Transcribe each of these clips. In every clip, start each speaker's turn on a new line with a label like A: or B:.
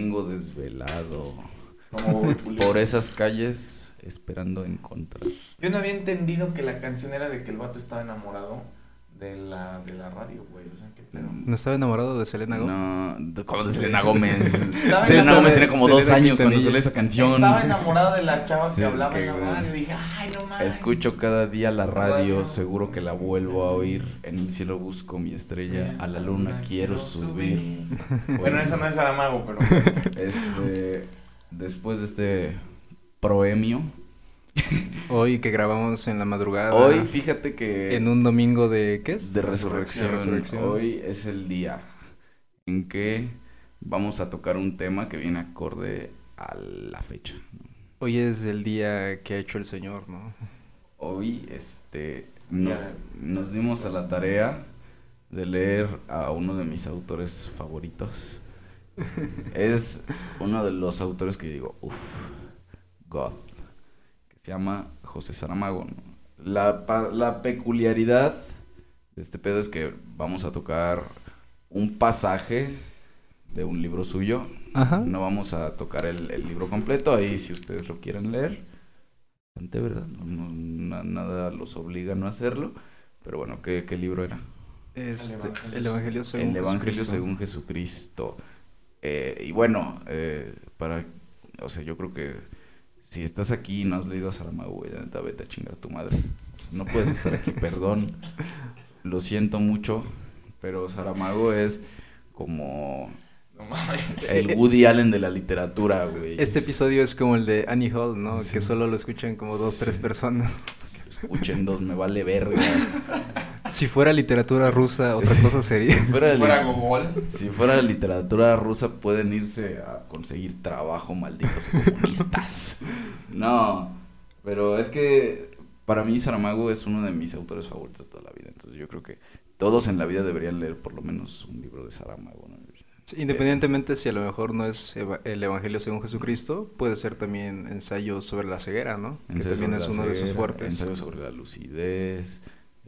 A: Vengo desvelado.
B: Como
A: Por esas calles esperando encontrar.
B: Yo no había entendido que la canción era de que el vato estaba enamorado de la, de la radio, güey. O sea, qué pedo.
C: ¿No estaba enamorado de Selena Gomez?
A: No, de- como de Selena Gómez. Selena Gómez tenía como
C: Selena
A: dos años cuando
C: Quintanilla.
A: salió esa canción.
B: Estaba enamorado de la chava que
A: Sí,
B: hablaba la
A: güey.
B: radio. Y dije, ay, no mames.
A: Escucho cada día la radio, seguro que la vuelvo a oír. En el cielo busco mi estrella, a la luna quiero subir.
B: Bueno, eso no es Saramago, pero.
A: Este, después de este proemio,
C: Hoy que grabamos en la madrugada.
A: hoy fíjate que
C: En un domingo de. ¿Qué es?
A: de resurrección,
C: De resurrección.
A: hoy es el día en que vamos a tocar un tema que viene acorde a la fecha.
C: Hoy es el día que ha hecho el Señor, ¿no?
A: Hoy, este, nos, nos dimos a la tarea de leer a uno de mis autores favoritos. es uno de los autores que yo digo, uff, God, que se llama José Saramago. ¿no? La, pa- la peculiaridad de este pedo es que vamos a tocar un pasaje de un libro suyo.
C: Ajá.
A: No vamos a tocar el, el libro completo, ahí si ustedes lo quieren leer. Bastante, ¿verdad? No- no- na- nada los obliga a no hacerlo. Pero bueno, ¿qué, qué libro era?
C: Este, el Evangelio según
A: el Evangelio
C: Jesucristo.
A: según Jesucristo. Eh, y bueno, eh, para, o sea, yo creo que si estás aquí y no has leído a Saramago, güey, la neta, vete a chingar a tu madre. O sea, no puedes estar aquí, perdón. Lo siento mucho, pero Saramago es como
B: No mames.
A: el Woody Allen de la literatura, güey.
C: Este episodio es como el de Annie Hall, ¿no?
A: Sí.
C: Que solo lo escuchan como dos, tres
A: Sí.
C: personas.
A: Que lo escuchen dos, me vale verga.
C: Si fuera literatura rusa, otra cosa sería.
A: Si fuera,
B: Si fuera Gogol.
A: si fuera literatura rusa, pueden irse a conseguir trabajo, malditos comunistas. No, pero es que para mí Saramago es uno de mis autores favoritos de toda la vida. Entonces yo creo que todos en la vida deberían leer por lo menos un libro de Saramago. ¿no?
C: Independientemente si a lo mejor no es eva- el Evangelio según Jesucristo, puede ser también ensayo sobre la ceguera, ¿no? Que también es uno de sus fuertes.
A: Ensayo sobre la lucidez,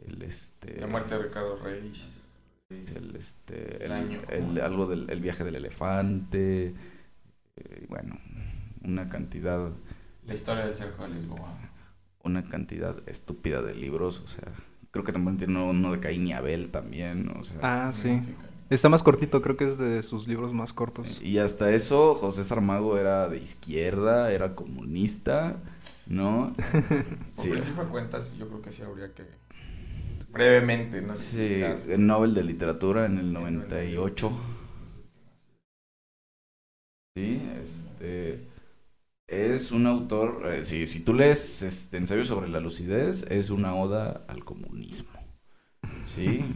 A: el este...
B: La muerte de Ricardo Reyes.
A: el este
B: El
A: el,
B: año.
A: el- algo del el viaje del elefante eh, bueno una cantidad
B: La historia del cerco de Lisboa.
A: una cantidad estúpida de libros o sea creo que también tiene uno de Caín y Abel también o sea
C: Ah, sí. Está más cortito, creo que es de sus libros más cortos.
A: y hasta eso José Saramago era de izquierda era comunista no
B: Por
A: sí
B: principio de cuentas, yo creo que sí habría que. Brevemente, ¿no?
A: sí el Nobel de literatura en el 98 Sí, este es un autor, eh, si, si tú lees este ensayo sobre la lucidez, es una oda al comunismo. Sí.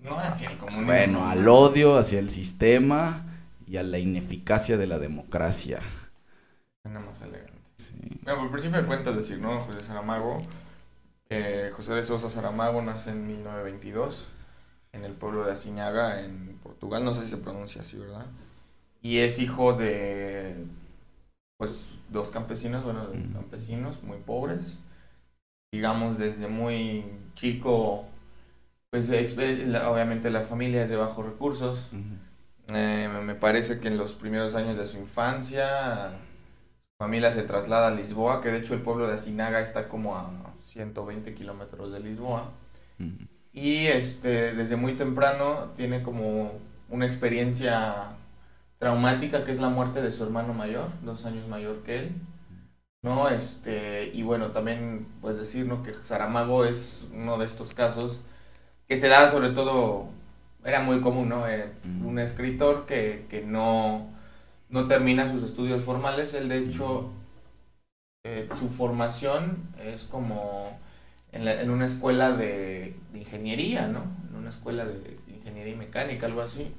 B: No hacia el comunismo.
A: bueno, al odio hacia el sistema y a la ineficacia de la democracia.
B: Suena más elegante.
A: Sí.
B: Bueno, por principio de cuentas, decir, ¿no? José Saramago. Eh, José de Sousa Saramago nace en 1922 en el pueblo de Asiñaga, en Portugal. No sé si se pronuncia así, ¿verdad? Y es hijo de, pues, dos campesinos, bueno,
A: Mm.
B: campesinos muy pobres. Digamos, desde muy chico, pues, obviamente la familia es de bajos recursos. Eh, me parece que en los primeros años de su infancia, su familia se traslada a Lisboa, que de hecho el pueblo de Asinaga está como a 120 kilómetros de Lisboa. Y este, desde muy temprano tiene como una experiencia traumática que es la muerte de su hermano mayor, dos años mayor que él. ¿No? Este, y bueno, también pues decir ¿no? que Saramago es uno de estos casos que se da sobre todo, era muy común, ¿no? Eh, un escritor que, que no, no termina sus estudios formales, él de hecho, eh, su formación es como en, la- en una escuela de, ingeniería, ¿no? En una escuela de ingeniería y mecánica, algo así.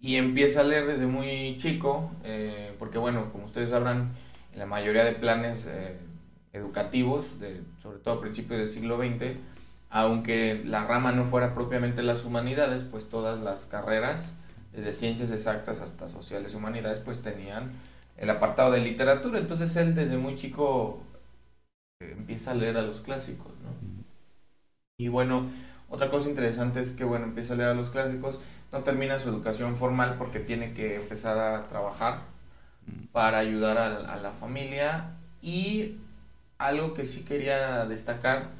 B: Y empieza a leer desde muy chico, eh, porque bueno, como ustedes sabrán, en la mayoría de planes eh, educativos, de, sobre todo a principios del siglo XX, aunque la rama no fuera propiamente las humanidades, pues todas las carreras, desde ciencias exactas hasta sociales y humanidades, pues tenían el apartado de literatura. Entonces él desde muy chico eh, empieza a leer a los clásicos, ¿no? Y bueno, otra cosa interesante es que, bueno, empieza a leer a los clásicos, no termina su educación formal porque tiene que empezar a trabajar para ayudar a, a la familia y algo que sí quería destacar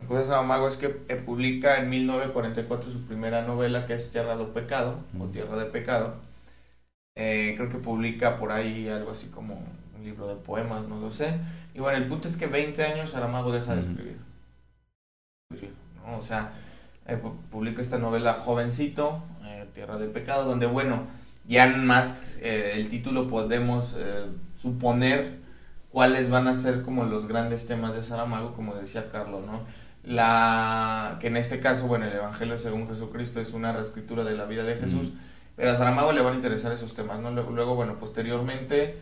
B: en José Saramago es que eh, publica en 1944 su primera novela que es Tierra de Pecado o Tierra de Pecado. Eh, creo que publica por ahí algo así como un libro de poemas, no lo sé. Y bueno, el punto es que 20 años Saramago deja de escribir. ¿no? O sea, eh, publica esta novela jovencito, Tierra de Pecado, donde bueno, ya más el título podemos suponer cuáles van a ser como los grandes temas de Saramago, como decía Carlos, ¿no? La, que en este caso, bueno, el Evangelio según Jesucristo es una reescritura de la vida de Jesús, pero a Saramago le van a interesar esos temas, ¿no? Luego, bueno, posteriormente,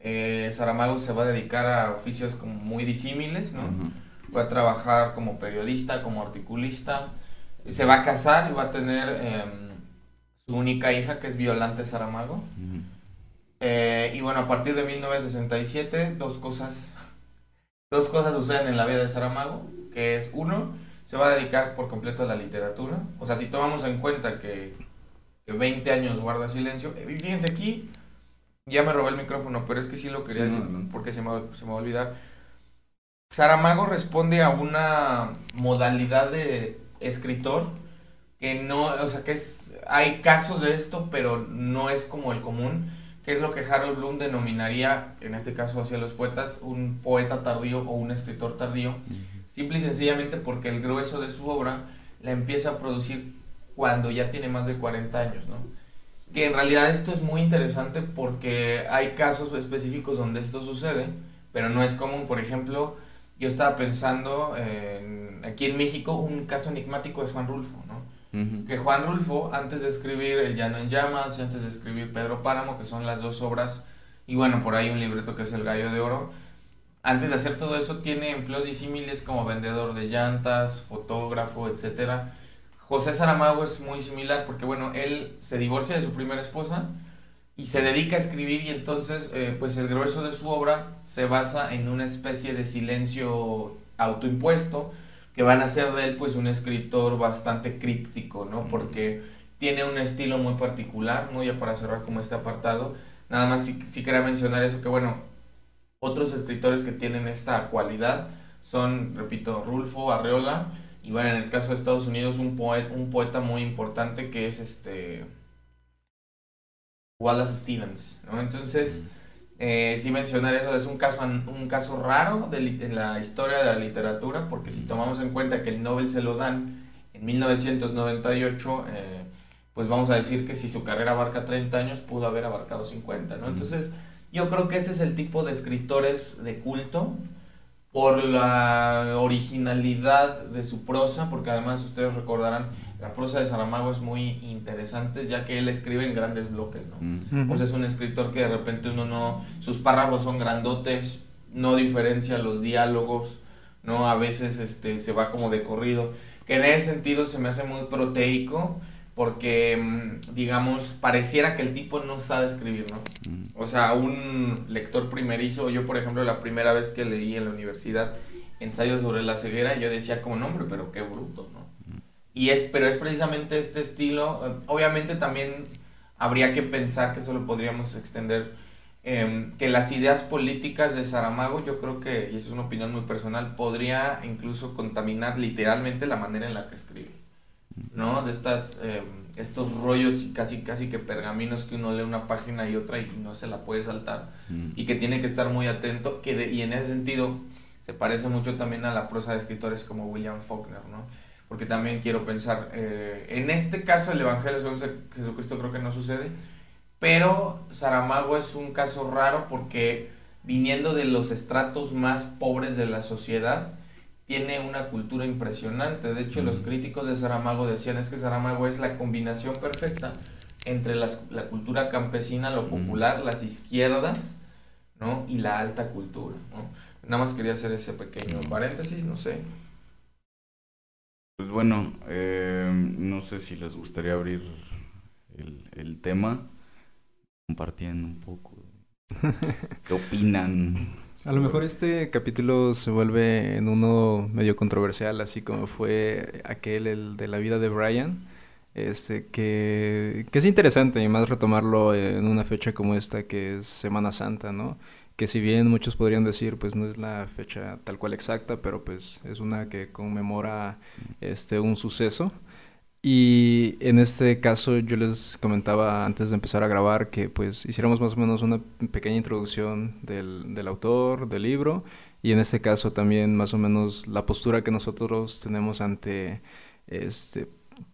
B: eh, Saramago se va a dedicar a oficios como muy disímiles, ¿no? Va a trabajar como periodista, como articulista, se va a casar y va a tener em, su única hija, que es Violante Saramago. Eh, y bueno, a partir de 1967, dos cosas, dos cosas suceden en la vida de Saramago, que es uno, se va a dedicar por completo a la literatura. O sea, si tomamos en cuenta que, 20 años guarda silencio, fíjense aquí, ya me robé el micrófono, pero es que sí lo quería decir, porque se me, se me va a olvidar. Saramago responde a una modalidad de escritor que no, o sea, que es, hay casos de esto, pero no es como el común que es lo que Harold Bloom denominaría, en este caso hacia los poetas, un poeta tardío o un escritor tardío, simple y sencillamente porque el grueso de su obra la empieza a producir cuando ya tiene más de 40 años, ¿no? Que en realidad esto es muy interesante porque hay casos específicos donde esto sucede, pero no es común. Por ejemplo, yo estaba pensando en, aquí en México, un caso enigmático es Juan Rulfo, ¿no? Que Juan Rulfo, antes de escribir El Llano en Llamas, antes de escribir Pedro Páramo, que son las dos obras, y bueno, por ahí un libreto que es El Gallo de Oro, antes de hacer todo eso tiene empleos disímiles como vendedor de llantas, fotógrafo, etc. José Saramago es muy similar porque bueno, él se divorcia de su primera esposa y se dedica a escribir y entonces eh, pues el grueso de su obra se basa en una especie de silencio autoimpuesto que van a hacer de él pues un escritor bastante críptico, ¿no? Porque tiene un estilo muy particular, ¿no? Ya para cerrar como este apartado, nada más sí, quería mencionar eso, que bueno, otros escritores que tienen esta cualidad son, repito, Rulfo Arreola, y bueno, en el caso de Estados Unidos, un, poeta, un poeta muy importante que es este... Wallace Stevens, ¿no? Entonces eh, sí mencionar eso, es un caso, un caso raro de, en la historia de la literatura, porque si tomamos en cuenta que el Nobel se lo dan en 1998, eh, pues vamos a decir que si su carrera abarca 30 años, pudo haber abarcado 50, ¿no? Entonces, yo creo que este es el tipo de escritores de culto, por la originalidad de su prosa, porque además ustedes recordarán, la prosa de Saramago es muy interesante, ya que él escribe en grandes bloques, ¿no? Mm. Pues es un escritor que de repente uno no, sus párrafos son grandotes, no diferencia los diálogos, ¿no? A veces este, se va como de corrido, que en ese sentido se me hace muy proteico, porque, mm, digamos, pareciera que el tipo no sabe escribir, ¿no? Mm. O sea, un lector primerizo, yo por ejemplo la primera vez que leí en la universidad ensayos sobre la ceguera, yo decía como nombre, pero qué bruto, ¿no? Y es, pero es precisamente este estilo. Eh, obviamente también habría que pensar que eso lo podríamos extender. Em, que las ideas políticas de Saramago, yo creo que, y esa es una opinión muy personal, podría incluso contaminar literalmente la manera en la que escribe. ¿No? De estas, em, estos rollos y casi, casi que pergaminos que uno lee una página y otra y no se la puede saltar. Y que tiene que estar muy atento. Que y en ese sentido se parece mucho también a la prosa de escritores como William Faulkner, ¿no? porque también quiero pensar, eh, en este caso el Evangelio según Jesucristo creo que no sucede, pero Saramago es un caso raro porque viniendo de los estratos más pobres de la sociedad, tiene una cultura impresionante. De hecho, los críticos de Saramago decían es que Saramago es la combinación perfecta entre la cultura campesina, lo popular, las izquierdas, ¿no? Y la alta cultura, Nada más quería hacer ese pequeño paréntesis, no sé.
A: Pues bueno, eh, no sé si les gustaría abrir el, tema, compartiendo un poco. ¿Qué opinan?
C: A lo mejor este capítulo se vuelve en uno medio controversial, así como fue aquel el de la vida de Brian. este, que, es interesante y más retomarlo en una fecha como esta que es Semana Santa, ¿no? Que si bien muchos podrían decir, pues no es la fecha tal cual exacta, pero pues es una que conmemora este, un suceso. Y en este caso yo les comentaba antes de empezar a grabar que pues hiciéramos más o menos una pequeña introducción del, del autor, del libro, y en este caso también más o menos la postura que nosotros tenemos ante este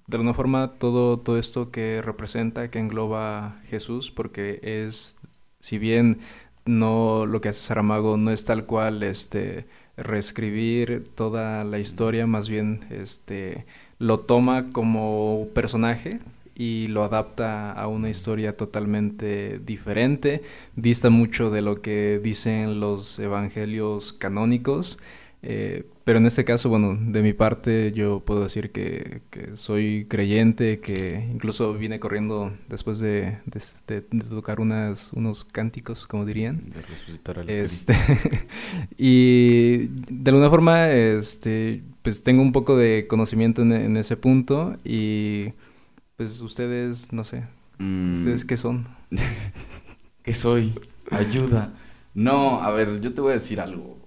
C: de alguna forma todo, todo esto que representa, que engloba Jesús, porque es, si bien no lo que hace Saramago no es tal cual este reescribir toda la historia, más bien este lo toma como personaje y lo adapta a una historia totalmente diferente, dista mucho de lo que dicen los evangelios canónicos eh, pero en este caso, bueno, de mi parte yo puedo decir que, soy creyente, que incluso vine corriendo después de, tocar unas, unos cánticos, como dirían.
A: De resucitar al
C: este, Y de alguna forma, este, pues tengo un poco de conocimiento en, ese punto y pues ustedes, no sé, mm. ¿ustedes qué son?
A: ¿Qué soy? Ayuda. No, a ver, yo te voy a decir algo.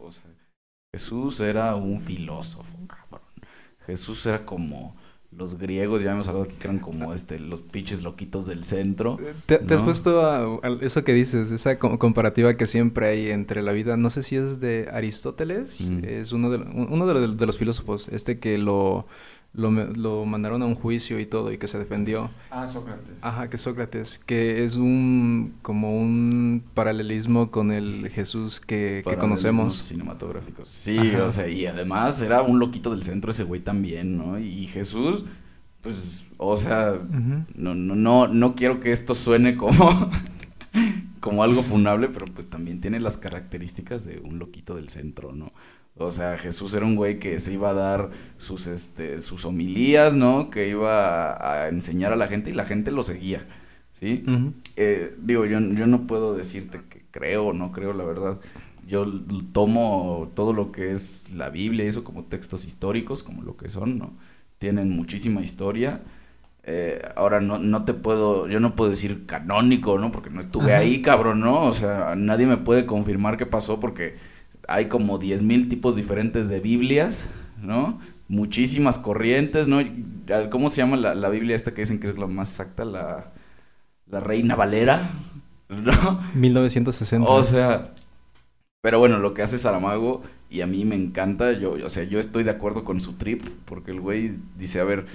A: Jesús era un filósofo, cabrón. Jesús era como los griegos, ya hemos hablado que eran como este, los pinches loquitos del centro.
C: ¿Te, has puesto a, eso que dices, esa comparativa que siempre hay entre la vida, no sé si es de Aristóteles, mm. es uno, de, uno de, los filósofos, este que lo lo, lo, mandaron a un juicio y todo y que se defendió.
B: Ah, Sócrates.
C: Ajá, que Sócrates, que es un como un paralelismo con el Jesús que, que conocemos.
A: cinematográficos. Sí, o sea, y además era un loquito del centro ese güey también, ¿no? Y Jesús, pues, o sea, no, no, no, no quiero que esto suene como, como algo funable, pero pues también tiene las características de un loquito del centro, ¿no? O sea, Jesús era un güey que se iba a dar sus, este, sus homilías, ¿no? Que iba a, enseñar a la gente y la gente lo seguía, ¿sí? Eh, digo, yo, yo no puedo decirte que creo o no creo, la verdad. Yo tomo todo lo que es la Biblia y eso como textos históricos, como lo que son, ¿no? Tienen muchísima historia. Eh, ahora no, no te puedo, yo no puedo decir canónico, ¿no? Porque no estuve ahí, cabrón, ¿no? O sea, nadie me puede confirmar qué pasó porque hay como 10.000 tipos diferentes de Biblias, ¿no? Muchísimas corrientes, ¿no? ¿Cómo se llama la, Biblia esta que dicen que es la más exacta? La, la Reina Valera, ¿no?
C: 1960.
A: O sea, pero bueno, lo que hace Saramago, y a mí me encanta, yo, o sea, yo estoy de acuerdo con su trip, porque el güey dice, a ver,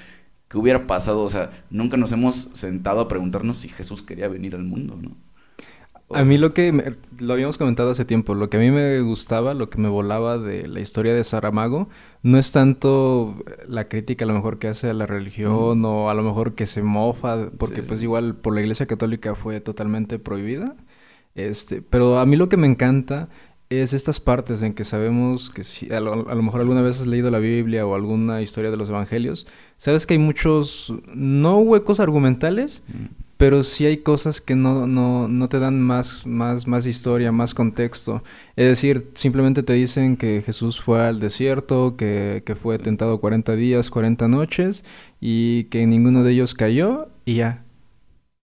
A: ¿qué hubiera pasado? O sea, nunca nos hemos sentado a preguntarnos si Jesús quería venir al mundo, ¿no?
C: A mí lo que, lo habíamos comentado hace tiempo, lo que a mí me gustaba, lo que me volaba de la historia de Saramago, no es tanto la crítica a lo mejor que hace a la religión o a lo mejor que se mofa, porque pues igual por la Iglesia Católica fue totalmente prohibida, este, pero a mí lo que me encanta es estas partes en que sabemos que si a lo, mejor alguna vez has leído la Biblia o alguna historia de los evangelios, sabes que hay muchos, no huecos argumentales, pero sí hay cosas que no, no, no te dan más, más, más historia, más contexto. Es decir, simplemente te dicen que Jesús fue al desierto, que, que fue tentado 40 días, 40 noches, y que ninguno de ellos cayó, y ya.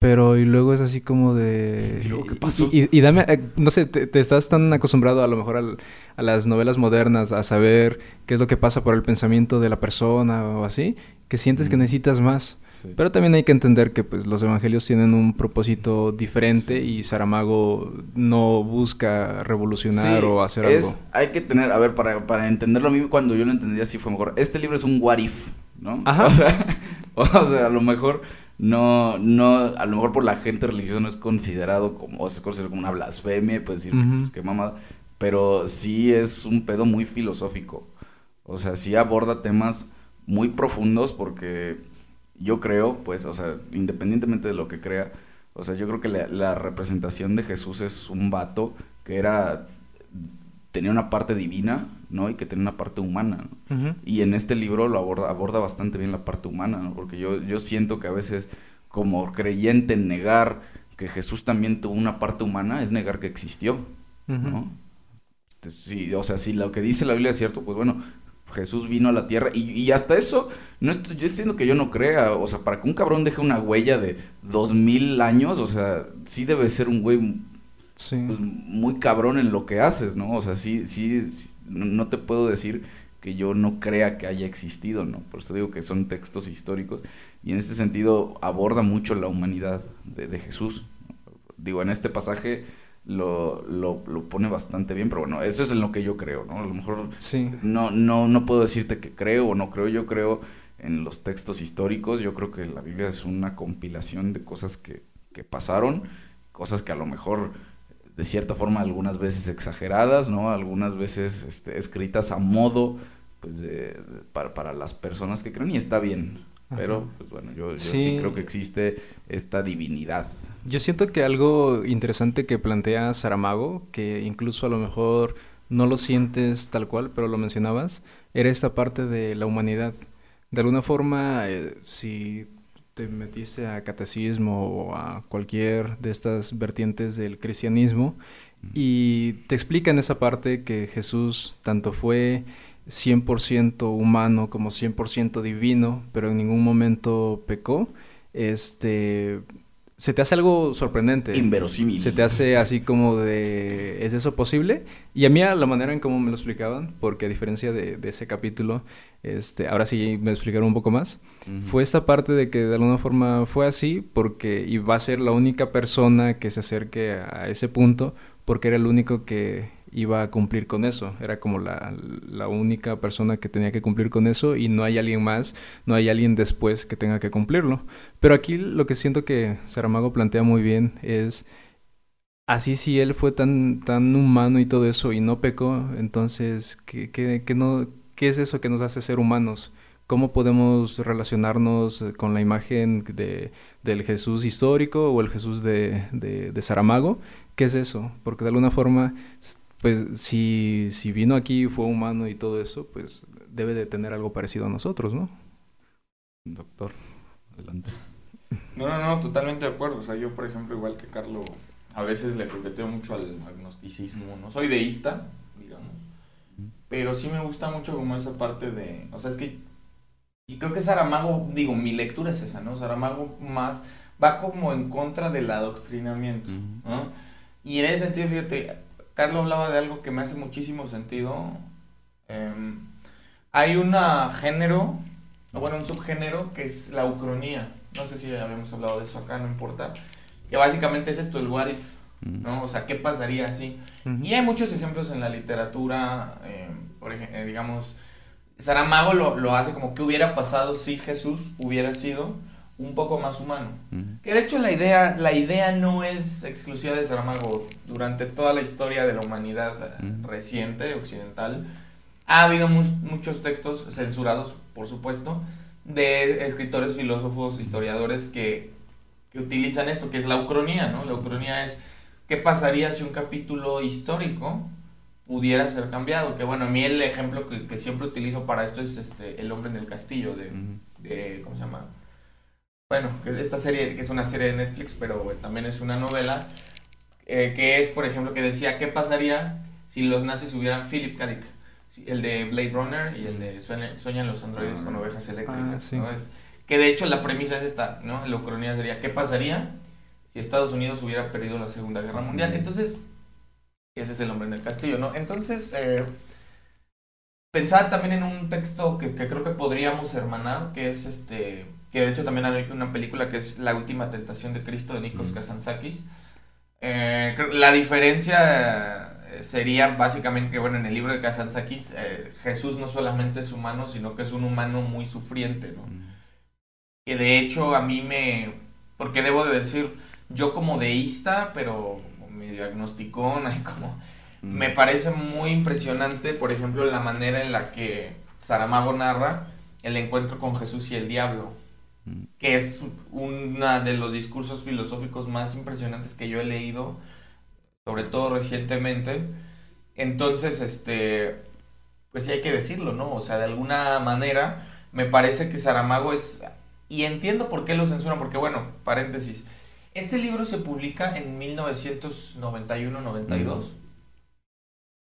C: Pero y luego es así como de...
A: ¿Y luego qué pasó?
C: Y, dame, eh, no sé, te, estás tan acostumbrado a lo mejor a las novelas modernas, a saber qué es lo que pasa por el pensamiento de la persona o así, que sientes que necesitas más. Pero también hay que entender que pues los evangelios tienen un propósito diferente y Saramago no busca revolucionar o hacer
A: es, algo. Hay que tener, a ver, para, para entenderlo a mí cuando yo lo entendí así fue mejor. Este libro es un what if, ¿no? Ajá. O sea, o sea, a lo mejor no, no, a lo mejor por la gente religiosa no es considerado como, o sea, es considerado como una blasfemia, pues decir, pues qué mamada, pero sí es un pedo muy filosófico, o sea, sí aborda temas muy profundos porque yo creo, pues, o sea, independientemente de lo que crea, o sea, yo creo que la, la representación de Jesús es un vato que era tenía una parte divina, ¿no? Y que tenía una parte humana, Y en este libro lo aborda, aborda bastante bien la parte humana, ¿no? Porque yo, yo siento que a veces como creyente negar que Jesús también tuvo una parte humana es negar que existió, ¿no? sí, o sea, si lo que dice la Biblia es cierto, pues bueno, Jesús vino a la tierra y, y hasta eso, no estoy, yo estoy diciendo que yo no crea, o sea, para que un cabrón deje una huella de dos mil años, o sea, sí debe ser un güey
C: Sí.
A: pues, muy cabrón en lo que haces, ¿no? O sea, sí, sí, sí, no te puedo decir que yo no crea que haya existido, ¿no? Por eso digo que son textos históricos y en este sentido aborda mucho la humanidad de, de Jesús. Digo, en este pasaje lo, lo, lo pone bastante bien, pero bueno, eso es en lo que yo creo, ¿no? A lo mejor
C: Sí.
A: no, no, no puedo decirte que creo o no creo, yo creo en los textos históricos, yo creo que la Biblia es una compilación de cosas que, que pasaron, cosas que a lo mejor de cierta forma algunas veces exageradas, ¿no? Algunas veces este, escritas a modo pues de, para, para las personas que creen y está bien. Pero,
C: Ajá.
A: pues bueno, yo, yo sí.
C: Sí.
A: creo que existe esta divinidad.
C: Yo siento que algo interesante que plantea Saramago, que incluso a lo mejor no lo sientes tal cual, pero lo mencionabas, era esta parte de la humanidad. De alguna forma, eh, si te metiste a catecismo o a cualquier de estas vertientes del cristianismo y te explican esa parte que Jesús tanto fue 100% humano como 100% divino, pero en ningún momento pecó, este, se te hace algo sorprendente.
A: Inverosímil.
C: Se te hace así como de, ¿es eso posible? Y a mí a la manera en cómo me lo explicaban, porque a diferencia de, de ese capítulo, este, ahora sí me explicaron un poco más, fue esta parte de que de alguna forma fue así, porque iba a ser la única persona que se acerque a ese punto, porque era el único que iba a cumplir con eso, era como la, la única persona que tenía que cumplir con eso y no hay alguien más, no hay alguien después que tenga que cumplirlo. Pero aquí lo que siento que Saramago plantea muy bien es, así si él fue tan, tan humano y todo eso y no pecó, entonces, ¿qué, qué, qué no, ¿qué es eso que nos hace ser humanos? ¿Cómo podemos relacionarnos con la imagen de, del Jesús histórico o el Jesús de, de, de Saramago? ¿Qué es eso? Porque de alguna forma, pues si, si vino aquí, fue humano y todo eso, pues debe de tener algo parecido a nosotros, ¿no?
A: Doctor, adelante.
B: No, no, no, totalmente de acuerdo. O sea, yo, por ejemplo, igual que Carlos, a veces le coqueteo mucho al agnosticismo. No soy deísta, digamos. Pero sí me gusta mucho como esa parte de... O sea, es que... Y creo que Saramago, digo, mi lectura es esa, ¿no? Saramago más va como en contra del adoctrinamiento, ¿no? Y en ese sentido, fíjate, Carlos hablaba de algo que me hace muchísimo sentido. Em, hay un género, o bueno, un subgénero que es la ucronía. No sé si habíamos hablado de eso acá, no importa. Que básicamente es esto, el what if, ¿no? O sea, ¿qué pasaría así? Y hay muchos ejemplos en la literatura, eh, por ejemplo, digamos, Saramago lo, lo hace como que hubiera pasado si Jesús hubiera sido un poco más humano. Que de hecho la idea, la idea no es exclusiva de Saramago. Durante toda la historia de la humanidad eh, reciente, occidental, ha habido mu- muchos textos censurados, por supuesto, de escritores, filósofos, historiadores que, que utilizan esto, que es la ucronía, ¿no? La ucronía es qué pasaría si un capítulo histórico pudiera ser cambiado. Que bueno, a mí el ejemplo que, que siempre utilizo para esto es este El hombre en el castillo de, de ¿cómo se llama? Bueno, esta serie, que es una serie de Netflix, pero también es una novela, eh, que es, por ejemplo, que decía, ¿qué pasaría si los nazis hubieran Philip K. Dick? El de Blade Runner y el de Sueñan, Sueñan los androides con ovejas eléctricas.
C: Ah, sí.
B: ¿no? Es, que de hecho la premisa es esta, ¿no? La ucronía sería, ¿qué pasaría si Estados Unidos hubiera perdido la Segunda Guerra Mundial? Entonces, ese es el hombre en el castillo, ¿no? Entonces, eh, pensar también en un texto que, que creo que podríamos hermanar, que es este, que de hecho también hay una película que es La Última Tentación de Cristo de Nikos
A: Mm.
B: Kazantzakis. Eh, la diferencia eh, sería básicamente que, bueno, en el libro de Kazantzakis, eh, Jesús no solamente es humano, sino que es un humano muy sufriente, ¿no? que de hecho a mí me, porque debo de decir, yo como deísta, pero medio agnosticón, ahí como, me parece muy impresionante, por ejemplo, la manera en la que Saramago narra el encuentro con Jesús y el diablo, que es uno de los discursos filosóficos más impresionantes que yo he leído, sobre todo recientemente. Entonces, este, pues sí hay que decirlo, ¿no? O sea, de alguna manera me parece que Saramago es, y entiendo por qué lo censuran, porque bueno, paréntesis, este libro se publica en 1991-92.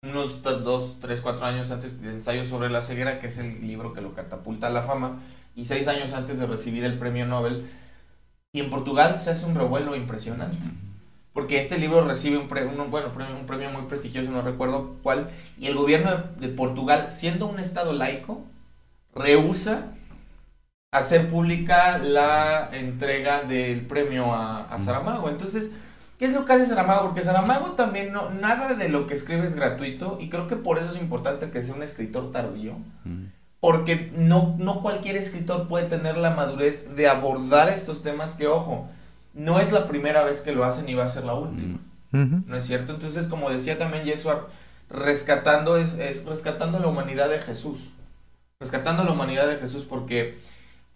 B: unos dos, tres, cuatro años antes de Ensayo sobre la ceguera, que es el libro que lo catapulta a la fama, y seis años antes de recibir el premio Nobel. Y en Portugal se hace un revuelo impresionante. Porque este libro recibe un, premio, bueno, un premio muy prestigioso, no recuerdo cuál, y el gobierno de Portugal, siendo un estado laico, rehúsa hacer pública la entrega del premio a, a Saramago. Entonces, ¿qué es lo que hace Saramago? Porque Saramago también no, nada de lo que escribe es gratuito y creo que por eso es importante que sea un escritor tardío. Porque no, no cualquier escritor puede tener la madurez de abordar estos temas que, ojo, no es la primera vez que lo hacen y va a ser la última. ¿No es cierto? Entonces, como decía también Yeshua, rescatando, es, es rescatando la humanidad de Jesús. Rescatando la humanidad de Jesús porque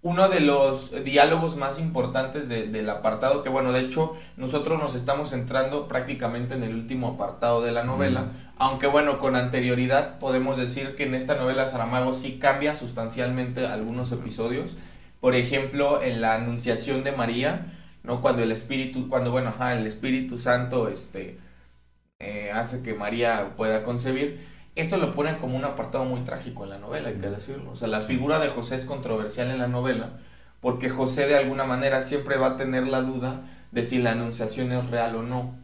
B: uno de los diálogos más importantes del apartado, que bueno, de hecho nosotros nos estamos centrando prácticamente en el último apartado de la novela, aunque bueno, con anterioridad podemos decir que en esta novela Saramago sí cambia sustancialmente algunos episodios. Por ejemplo, en la Anunciación de María, ¿no? Cuando el Espíritu, cuando bueno, ajá, el Espíritu Santo este, eh, hace que María pueda concebir esto lo pone como un apartado muy trágico en la novela, hay que decirlo. O sea, la figura de José es controversial en la novela porque José de alguna manera siempre va a tener la duda de si la anunciación es real o no.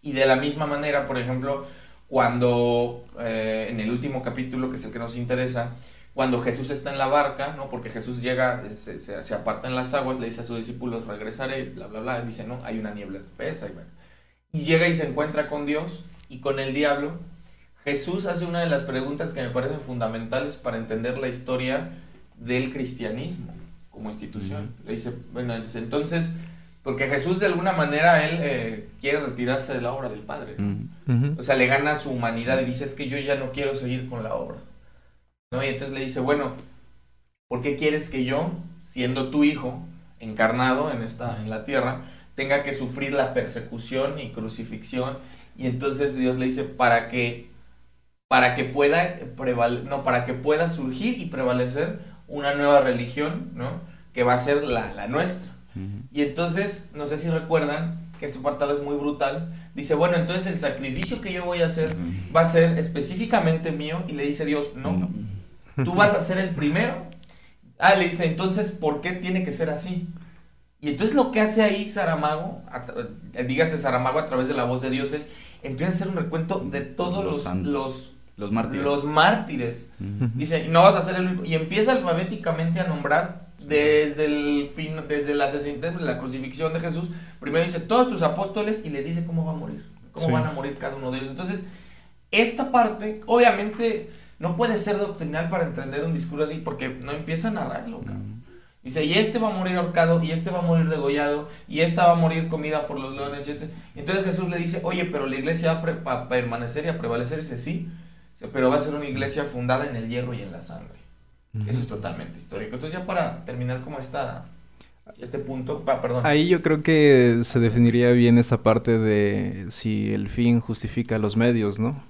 B: Y de la misma manera, por ejemplo, cuando eh, en el último capítulo, que es el que nos interesa, cuando Jesús está en la barca, ¿no? Porque Jesús llega, se, se, aparta en las aguas, le dice a sus discípulos, regresaré, bla, bla, bla, dice, no, hay una niebla espesa, y bueno. Y llega y se encuentra con Dios y con el diablo, Jesús hace una de las preguntas que me parecen fundamentales para entender la historia del cristianismo como institución. Le dice, bueno, dice, entonces, porque Jesús de alguna manera, él eh, quiere retirarse de la obra del Padre. O sea, le gana su humanidad y dice, es que yo ya no quiero seguir con la obra. ¿No? Y entonces le dice, bueno, ¿por qué quieres que yo, siendo tu hijo, encarnado en, esta, en la tierra, tenga que sufrir la persecución y crucifixión? Y entonces Dios le dice, para que para que pueda no, para que pueda surgir y prevalecer una nueva religión, ¿no? Que va a ser la, nuestra. Y entonces, no sé si recuerdan que este apartado es muy brutal. Dice, bueno, entonces el sacrificio que yo voy a hacer va a ser específicamente mío. Y le dice Dios, no, tú vas a ser el primero. Ah, le dice, entonces, ¿por qué tiene que ser así? Y entonces lo que hace ahí Saramago, dígase Saramago a través de la voz de Dios, es empieza a hacer un recuento de todos los, los
A: los mártires.
B: Los mártires. Dice, no vas a ser el único. Y empieza alfabéticamente a nombrar desde el fin, desde la, la crucifixión de Jesús. Primero dice todos tus apóstoles y les dice cómo va a morir. Cómo van a morir cada uno de ellos. Entonces, esta parte, obviamente, no puede ser doctrinal para entender un discurso así, porque no empieza a narrarlo. Dice, y este va a morir ahorcado, y este va a morir degollado, y esta va a morir comida por los leones. Y este. Entonces Jesús le dice, oye, pero la iglesia va a permanecer y a prevalecer. Y dice, sí, pero va a ser una iglesia fundada en el hierro y en la sangre. Eso es totalmente histórico. Entonces ya para terminar como está este punto, perdón.
C: Ahí yo creo que se definiría bien esa parte de si el fin justifica los medios, ¿no?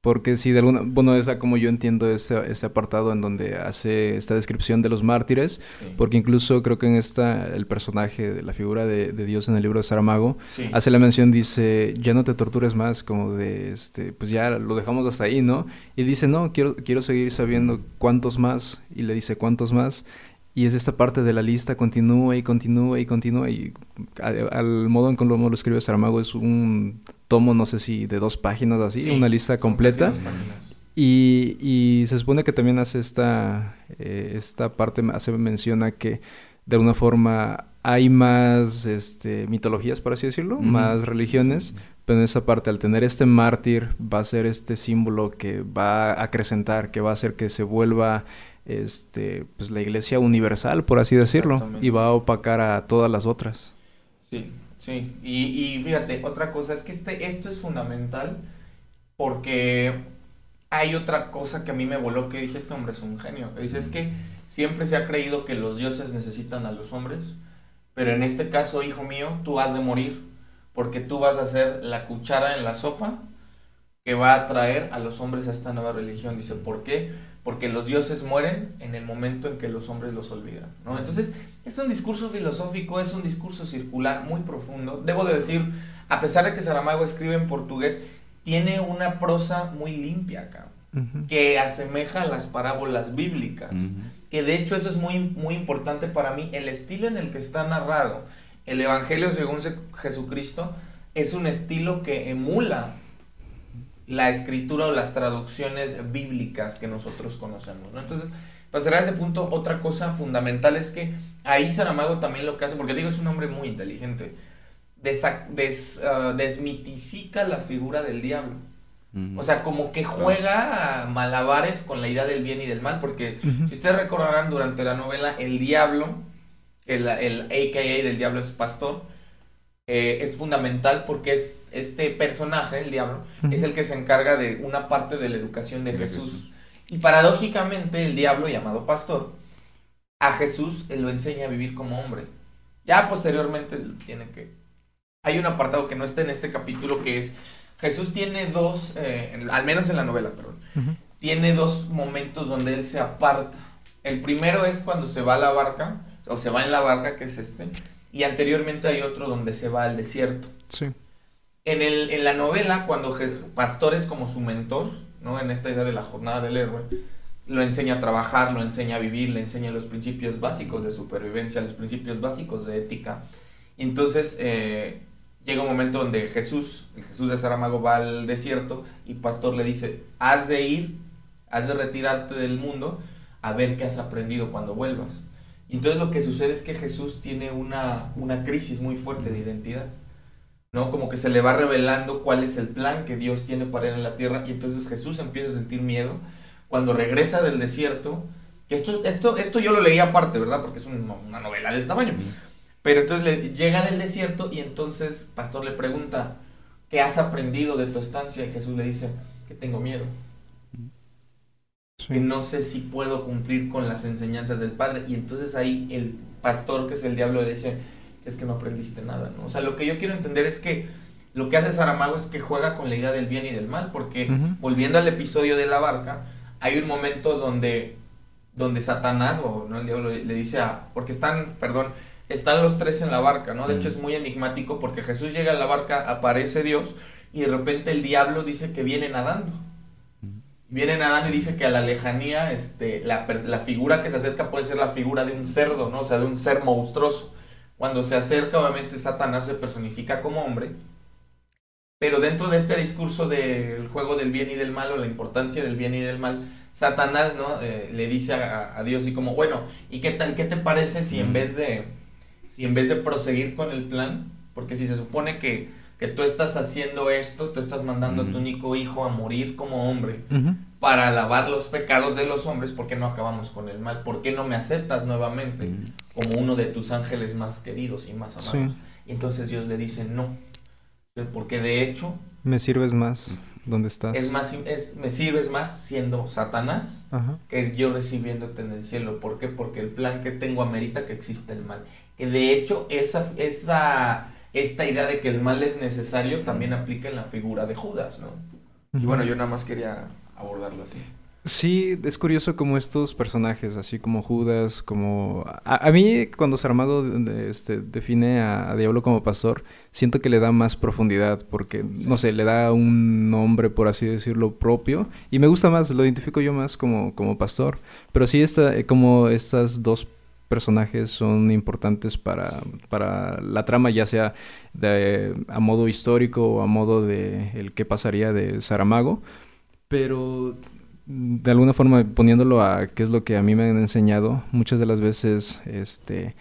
C: Porque si de alguna, bueno, esa como yo entiendo ese, ese apartado en donde hace esta descripción de los mártires, porque incluso creo que en esta, el personaje, de la figura de, Dios en el libro de Saramago, hace la mención, dice, ya no te tortures más, como de, este, pues ya lo dejamos hasta ahí, ¿no? Y dice, no, quiero, quiero seguir sabiendo cuántos más, y le dice cuántos más, y es esta parte de la lista, continúa y continúa y continúa. Y al, modo en que lo, lo escribe Saramago es un tomo, no sé si de dos páginas así, una lista completa. Y, y, se supone que también hace esta, eh, esta parte, hace, menciona que de alguna forma hay más este, mitologías, por así decirlo, más religiones, pero en esa parte, al tener este mártir, va a ser este símbolo que va a acrecentar, que va a hacer que se vuelva este, pues la iglesia universal, por así decirlo, y va a opacar a todas las otras.
B: Sí, sí. Y, y fíjate, otra cosa es que este, esto es fundamental porque hay otra cosa que a mí me voló que dije, este hombre es un genio. Dice, es que siempre se ha creído que los dioses necesitan a los hombres, pero en este caso, hijo mío, tú has de morir, porque tú vas a ser la cuchara en la sopa que va a traer a los hombres a esta nueva religión. Dice, ¿por qué? Porque los dioses mueren en el momento en que los hombres los olvidan, ¿no? Entonces, es un discurso filosófico, es un discurso circular muy profundo. Debo de decir, a pesar de que Saramago escribe en portugués, tiene una prosa muy limpia acá, que asemeja a las parábolas bíblicas. Que de hecho eso es muy, muy importante para mí. El estilo en el que está narrado el Evangelio según Jesucristo es un estilo que emula la escritura o las traducciones bíblicas que nosotros conocemos. Entonces, para cerrar ese punto, otra cosa fundamental es que ahí Saramago también lo que hace, porque digo, es un hombre muy inteligente, ah, desmitifica la figura del diablo. O sea, como que juega a malabares con la idea del bien y del mal, porque si ustedes recordarán durante la novela, el diablo, el, el AKA del diablo es pastor, eh, es fundamental porque es este personaje, el diablo, es el que se encarga de una parte de la educación de, Jesús. Y paradójicamente el diablo, llamado pastor, a Jesús lo enseña a vivir como hombre. Ya posteriormente tiene que... Hay un apartado que no está en este capítulo que es Jesús tiene dos, eh, al menos en la novela, perdón, tiene dos momentos donde él se aparta. El primero es cuando se va a la barca, o se va en la barca, que es este, y anteriormente hay otro donde se va al desierto.
C: Sí.
B: En, el, en la novela, cuando Pastor es como su mentor, ¿no? En esta idea de la jornada del héroe, lo enseña a trabajar, lo enseña a vivir, le enseña los principios básicos de supervivencia, los principios básicos de ética. Entonces, eh, llega un momento donde Jesús, el Jesús de Saramago, va al desierto y Pastor le dice, has de ir, has de retirarte del mundo a ver qué has aprendido cuando vuelvas. Y entonces lo que sucede es que Jesús tiene una, una crisis muy fuerte de identidad. ¿no? Como que se le va revelando cuál es el plan que Dios tiene para él en la tierra y entonces Jesús empieza a sentir miedo cuando regresa del desierto, que esto, esto, esto yo lo leí aparte, ¿verdad? Porque es una novela de este tamaño. Pero entonces le, llega del desierto y entonces Pastor le pregunta, ¿qué has aprendido de tu estancia? Y Jesús le dice, que tengo miedo. Que no sé si puedo cumplir con las enseñanzas del Padre. Y entonces ahí el pastor, que es el diablo, le dice, es que no aprendiste nada, ¿no? O sea, lo que yo quiero entender es que lo que hace Saramago es que juega con la idea del bien y del mal, porque volviendo al episodio de la barca, hay un momento donde, donde Satanás, o no el diablo, le dice a, porque están, perdón, están los tres en la barca, ¿no? De hecho es muy enigmático porque Jesús llega a la barca, aparece Dios y de repente el diablo dice que viene nadando. Viene nadando y dice que a la lejanía este, la, la, figura que se acerca puede ser la figura de un cerdo, ¿no? O sea, de un ser monstruoso. Cuando se acerca, obviamente Satanás se personifica como hombre. Pero dentro de este discurso del juego del bien y del mal, o la importancia del bien y del mal, Satanás, ¿no? Eh, le dice a, a, Dios y como, bueno, ¿y qué tal? ¿Qué te parece si en vez de si en vez de proseguir con el plan, porque si se supone que, que tú estás haciendo esto, tú estás mandando a tu único hijo a morir como hombre para lavar los pecados de los hombres, ¿por qué no acabamos con el mal? ¿Por qué no me aceptas nuevamente como uno de tus ángeles más queridos y más amados? Y entonces Dios le dice no, porque de hecho
C: me sirves más donde estás.
B: Es más, es, me sirves más siendo Satanás que yo recibiéndote en el cielo. ¿Por qué? Porque el plan que tengo amerita que exista el mal que de hecho esa, esa, esta idea de que el mal es necesario también aplica en la figura de Judas, ¿no? Y bueno, yo nada más quería abordarlo así.
C: Sí, es curioso como estos personajes, así como Judas, como... A, mí cuando Saramago este, define a, Diablo como pastor, siento que le da más profundidad, porque, no sé, le da un nombre, por así decirlo, propio, y me gusta más, lo identifico yo más como, como pastor. Pero sí, está, eh, como estas dos personajes son importantes para, para la trama, ya sea de, a modo histórico o a modo de el que pasaría de Saramago, pero de alguna forma poniéndolo a qué es lo que a mí me han enseñado, muchas de las veces este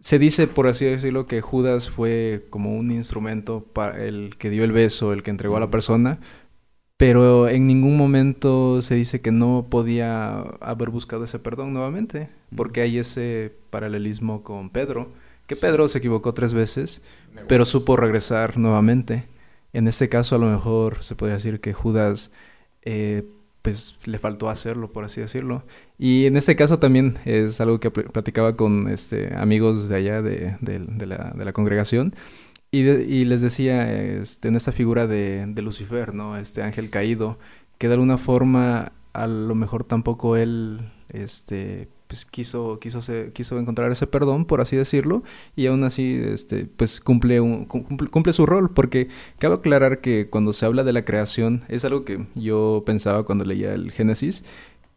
C: se dice, por así decirlo, que Judas fue como un instrumento para el que dio el beso, el que entregó a la persona, pero en ningún momento se dice que no podía haber buscado ese perdón nuevamente, porque hay ese paralelismo con Pedro, que Pedro se equivocó tres veces, pero supo regresar nuevamente. En este caso a lo mejor se podría decir que Judas eh, pues le faltó hacerlo, por así decirlo. Y en este caso también es algo que platicaba con este, amigos de allá de, la, de la congregación, y, les decía, este, en esta figura de, de, Lucifer, ¿no? Este ángel caído, que de alguna forma a lo mejor tampoco él este, pues quiso, quiso, quiso encontrar ese perdón, por así decirlo, y aún así, este, pues cumple, un, cumple, su rol, porque cabe aclarar que cuando se habla de la creación, es algo que yo pensaba cuando leía el Génesis,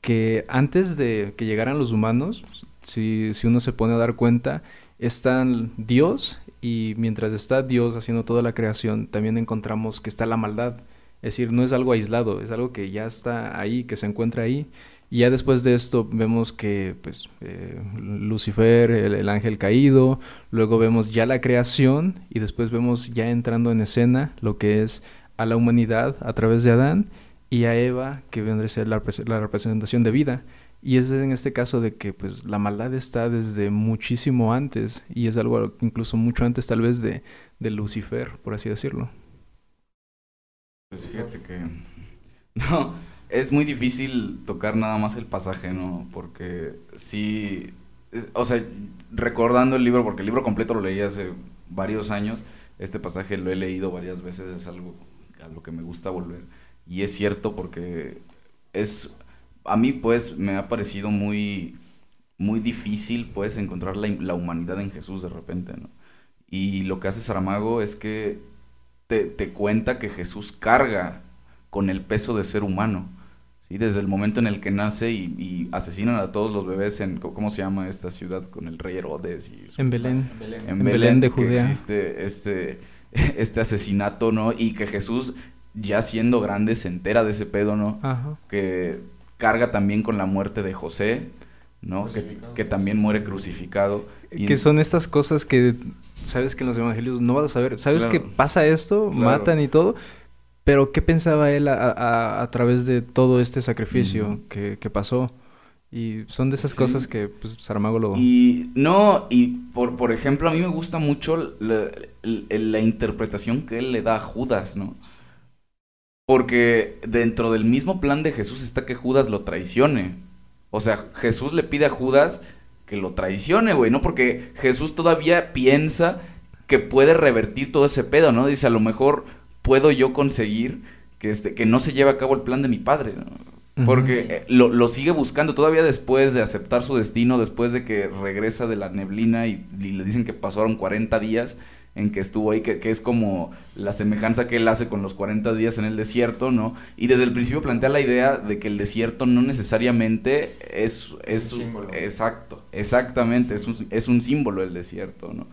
C: que antes de que llegaran los humanos, si, si uno se pone a dar cuenta, están Dios y mientras está Dios haciendo toda la creación, también encontramos que está la maldad. Es decir, no es algo aislado, es algo que ya está ahí, que se encuentra ahí. Y ya después de esto vemos que pues, eh, Lucifer, el, ángel caído, luego vemos ya la creación y después vemos ya entrando en escena lo que es a la humanidad a través de Adán y a Eva, que vendría a ser la, la representación de vida. Y es en este caso de que pues la maldad está desde muchísimo antes y es algo incluso mucho antes tal vez de, de Lucifer, por así decirlo.
A: Pues fíjate que no, es muy difícil tocar nada más el pasaje, ¿no? Porque sí, o sea, recordando el libro, porque el libro completo lo leí hace varios años, este pasaje lo he leído varias veces, es algo a lo que me gusta volver. Y es cierto porque es a mí pues me ha parecido muy, muy difícil pues encontrar la, humanidad en Jesús de repente, ¿no? Y lo que hace Saramago es que te, cuenta que Jesús carga con el peso de ser humano. ¿sí? Desde el momento en el que nace y, asesinan a todos los bebés en, ¿cómo se llama esta ciudad? Con el rey Herodes. Y
C: en Belén.
A: En Belén, de Judea. existe este, este asesinato, ¿no? Y que Jesús, ya siendo grande, se entera de ese pedo, ¿no? Ajá. Que carga también con la muerte de José, ¿no? Que, también muere crucificado.
C: Y que son estas cosas que sabes que en los evangelios no vas a saber. Sabes que pasa esto, matan y todo, pero ¿qué pensaba él a, través de todo este sacrificio que, pasó? Y son de esas cosas que pues, Saramago lo...
A: Y no, y por, por ejemplo, a mí me gusta mucho la, la interpretación que él le da a Judas, ¿no? Porque dentro del mismo plan de Jesús está que Judas lo traicione. O sea, Jesús le pide a Judas que lo traicione, güey, ¿no? Porque Jesús todavía piensa que puede revertir todo ese pedo, ¿no? Dice, a lo mejor puedo yo conseguir que, este, que no se lleve a cabo el plan de mi padre, ¿no? Porque eh, lo, lo, sigue buscando todavía después de aceptar su destino, después de que regresa de la neblina y, y le dicen que pasaron 40 días en que estuvo ahí, que, es como la semejanza que él hace con los 40 días en el desierto, ¿no? Y desde el principio plantea la idea de que el desierto no necesariamente es... es
B: un símbolo.
A: Exacto, exactamente, es un, es un símbolo el desierto, ¿no?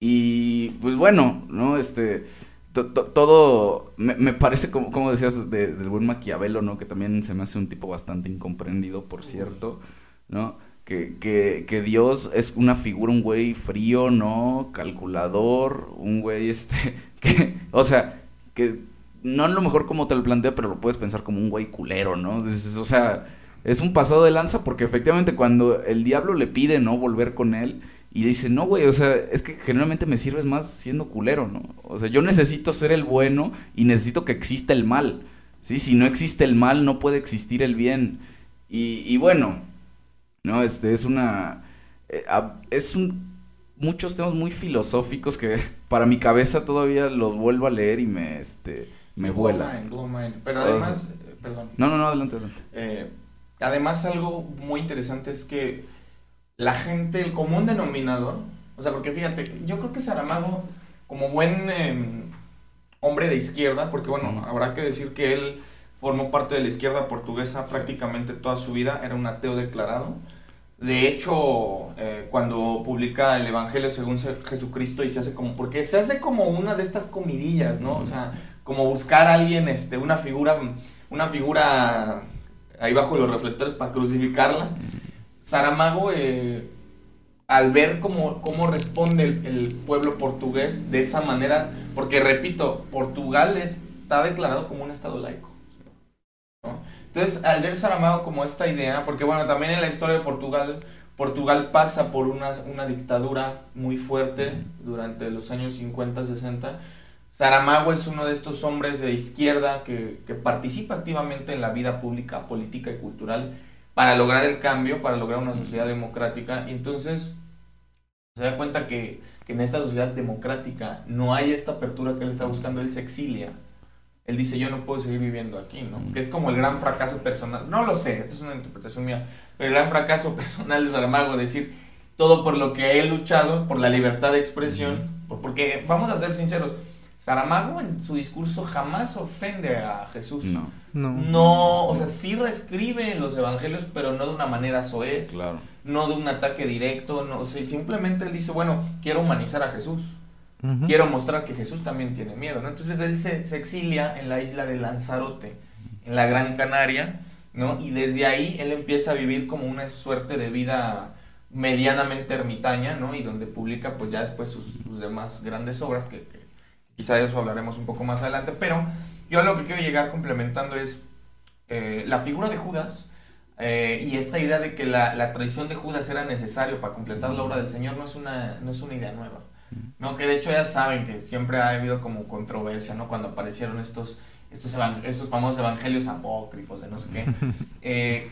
A: Y pues bueno, ¿no? Este... todo me, parece como, como decías del buen Maquiavelo, ¿no? Que también se me hace un tipo bastante incomprendido, por cierto, ¿no? Que, que, que, Dios es una figura, un güey frío, ¿no? Calculador, un güey, este, que, o sea, que no a lo mejor como te lo plantea, pero lo puedes pensar como un güey culero, ¿no? o sea, es un pasado de lanza porque efectivamente cuando el diablo le pide, ¿no? Volver con él y dice, no, güey, o sea, es que generalmente me sirves más siendo culero, ¿no? O sea, yo necesito ser el bueno y necesito que exista el mal, ¿sí? Si no existe el mal, no puede existir el bien. Y, y bueno, ¿no? Este es una... Eh, es un... Muchos temas muy filosóficos que para mi cabeza todavía los vuelvo a leer y me, este, me vuela.
B: Pero además, eh, perdón.
A: No, no, no, adelante, adelante.
B: Eh, además algo muy interesante es que la gente, el común denominador, o sea, porque fíjate, yo creo que Saramago, como buen em, hombre de izquierda, porque bueno, habrá que decir que él formó parte de la izquierda portuguesa prácticamente toda su vida, era un ateo declarado. De hecho, eh, cuando publica el Evangelio según Jesucristo y se hace como, porque se hace como una de estas comidillas, ¿no? O sea, como buscar a alguien, este, una figura, una figura ahí bajo los reflectores para crucificarla. Saramago, eh, al ver cómo, cómo responde el, el, pueblo portugués de esa manera, porque repito, Portugal está declarado como un estado laico. Entonces, al ver Saramago como esta idea, porque bueno, también en la historia de Portugal, Portugal pasa por una, una dictadura muy fuerte durante los años 50, 60. Saramago es uno de estos hombres de izquierda que, que participa activamente en la vida pública, política y cultural para lograr el cambio, para lograr una sociedad democrática. Entonces, se da cuenta que, que, en esta sociedad democrática no hay esta apertura que él está buscando, él se exilia. Él dice, yo no puedo seguir viviendo aquí, ¿no? Que es como el gran fracaso personal. No lo sé, esta es una interpretación mía. Pero el gran fracaso personal de Saramago, decir, todo por lo que he luchado, por la libertad de expresión, porque vamos a ser sinceros, Saramago en su discurso jamás ofende a Jesús.
A: No.
C: No.
B: No, o sea, sí reescribe los evangelios, pero no de una manera soez,
A: Claro.
B: no de un ataque directo, no, o sea, simplemente él dice, bueno, quiero humanizar a Jesús, Quiero mostrar que Jesús también tiene miedo. Entonces él se, exilia en la isla de Lanzarote, en la Gran Canaria, ¿no? Y desde ahí él empieza a vivir como una suerte de vida medianamente ermitaña, ¿no? Y donde publica pues ya después sus, demás grandes obras, que, quizá de eso hablaremos un poco más adelante, pero yo lo que quiero llegar complementando es eh, la figura de Judas eh, y esta idea de que la, la traición de Judas era necesario para completar la obra del Señor no es una, no es una idea nueva. No, que de hecho ya saben que siempre ha habido como controversia, ¿no? Cuando aparecieron estos, estos, estos famosos evangelios apócrifos de no sé qué. Eh,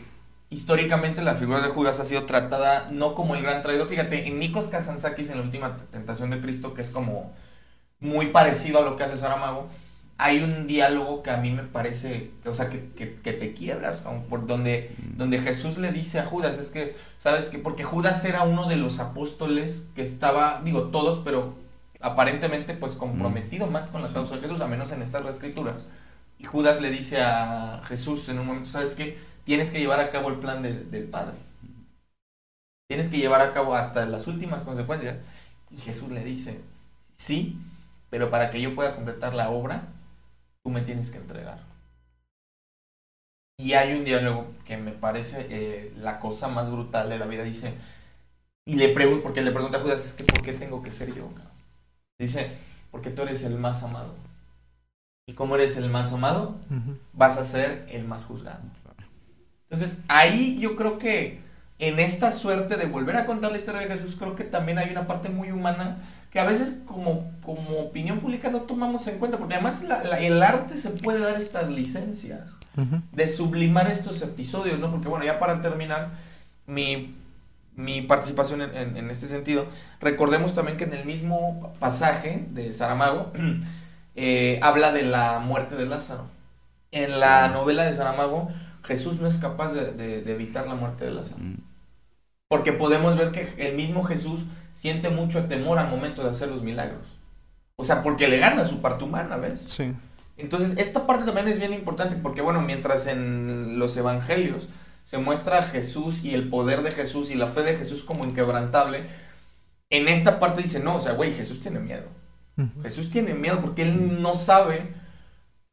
B: históricamente la figura de Judas ha sido tratada no como el gran traidor. Fíjate, en Nikos Kazantzakis en la última tentación de Cristo, que es como muy parecido a lo que hace Saramago, hay un diálogo que a mí me parece, o sea, que, que, que te quiebras, por donde, donde Jesús le dice a Judas, es que, ¿sabes qué? Porque Judas era uno de los apóstoles que estaba, digo todos, pero aparentemente pues comprometido más con la
A: Sí.
B: causa de Jesús, a menos en estas escrituras. Y Judas le dice a Jesús en un momento, ¿sabes qué? Tienes que llevar a cabo el plan del- del Padre. Tienes que llevar a cabo hasta las últimas consecuencias. Y Jesús le dice, sí, pero para que yo pueda completar la obra, tú me tienes que entregar. Y hay un diálogo que me parece eh, la cosa más brutal de la vida. Dice, y le pregunto, porque le pregunta a Judas, es que ¿por qué tengo que ser yo? cabrón?". Dice, porque tú eres el más amado. Y como eres el más amado, vas a ser el más juzgado. Entonces, ahí yo creo que en esta suerte de volver a contar la historia de Jesús, creo que también hay una parte muy humana que a veces como, como opinión pública no tomamos en cuenta, porque además la- la- el arte se puede dar estas licencias de sublimar estos episodios, ¿no? Porque bueno, ya para terminar mi, mi participación en, en- en este sentido, recordemos también que en el mismo pasaje de Saramago eh, habla de la muerte de Lázaro. En la novela de Saramago, Jesús no es capaz de, de- de evitar la muerte de Lázaro.
A: Mm.
B: Porque podemos ver que el mismo Jesús siente mucho temor al momento de hacer los milagros. O sea, porque le gana su parte humana, ¿ves?
C: Sí.
B: Entonces, esta parte también es bien importante porque, bueno, mientras en los evangelios se muestra a Jesús y el poder de Jesús y la fe de Jesús como inquebrantable, en esta parte dice, no, o sea, güey, Jesús tiene miedo. Jesús tiene miedo porque él no sabe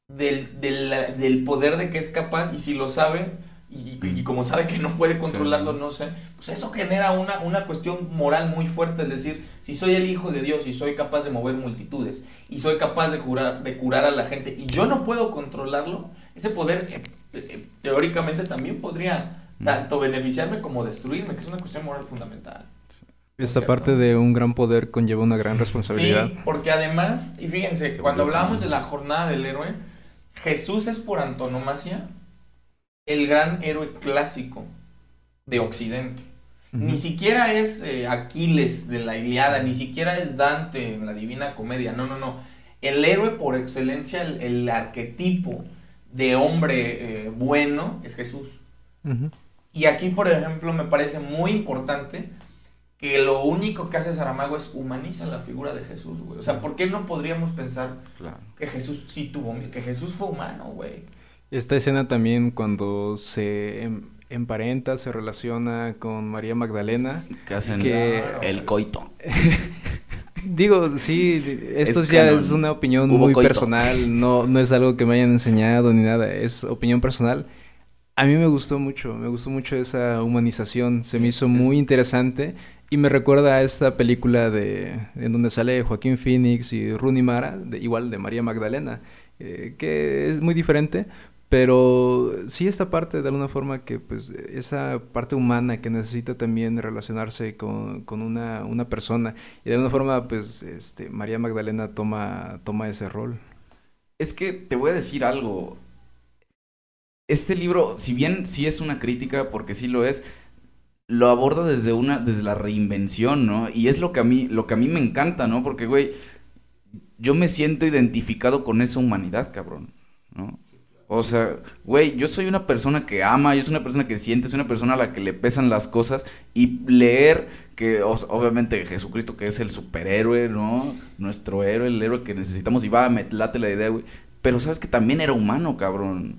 B: del, del, del poder de que es capaz y si lo sabe y, y como sabe que no puede controlarlo, no sé, pues eso genera una, una cuestión moral muy fuerte, es decir, si soy el hijo de Dios y soy capaz de mover multitudes y soy capaz de curar, de curar a la gente y yo no puedo controlarlo, ese poder eh, eh, teóricamente también podría tanto beneficiarme como destruirme, que es una cuestión moral fundamental.
C: Esta parte de un gran poder conlleva una gran responsabilidad.
B: Sí, porque además, y fíjense,
A: Se
B: cuando hablamos de la jornada del héroe, Jesús es por antonomasia el gran héroe clásico de Occidente. Ni siquiera es eh, Aquiles de la Iliada, ni siquiera es Dante en la Divina Comedia, no, no, no. El héroe por excelencia, el, el arquetipo de hombre eh, bueno es Jesús. Y aquí, por ejemplo, me parece muy importante que lo único que hace Saramago es humanizar la figura de Jesús, güey. O sea, ¿por qué no podríamos pensar
A: Claro.
B: que Jesús sí tuvo? Que Jesús fue humano, güey.
C: Esta escena también cuando se em- emparenta, se relaciona con María Magdalena.
A: Que hacen
C: Que-
A: el coito.
C: Digo, sí, esto
A: Es
C: ya
A: canon.
C: es una opinión
A: Hubo
C: muy
A: coito.
C: personal, no, no es algo que me hayan enseñado ni nada, es opinión personal. A mí me gustó mucho, me gustó mucho esa humanización, se me hizo muy interesante y me recuerda a esta película de en donde sale Joaquín Phoenix y Rooney Mara, de, igual de María Magdalena, eh, que es muy diferente, pero sí esta parte de alguna forma que pues esa parte humana que necesita también relacionarse con, con una, una persona y de alguna forma pues este María Magdalena toma, toma ese rol.
A: Es que te voy a decir algo. Este libro, si bien sí es una crítica, porque sí lo es, lo aborda desde una, desde la reinvención, ¿no? Y es lo que a mí, lo que a mí me encanta, ¿no? Porque, güey, yo me siento identificado con esa humanidad, cabrón. ¿no? O sea, güey, yo soy una persona que ama, yo soy una persona que siente, soy una persona a la que le pesan las cosas y leer que obviamente Jesucristo que es el superhéroe, ¿no? Nuestro héroe, el héroe que necesitamos y va, me late la idea, güey. Pero sabes que también era humano, cabrón.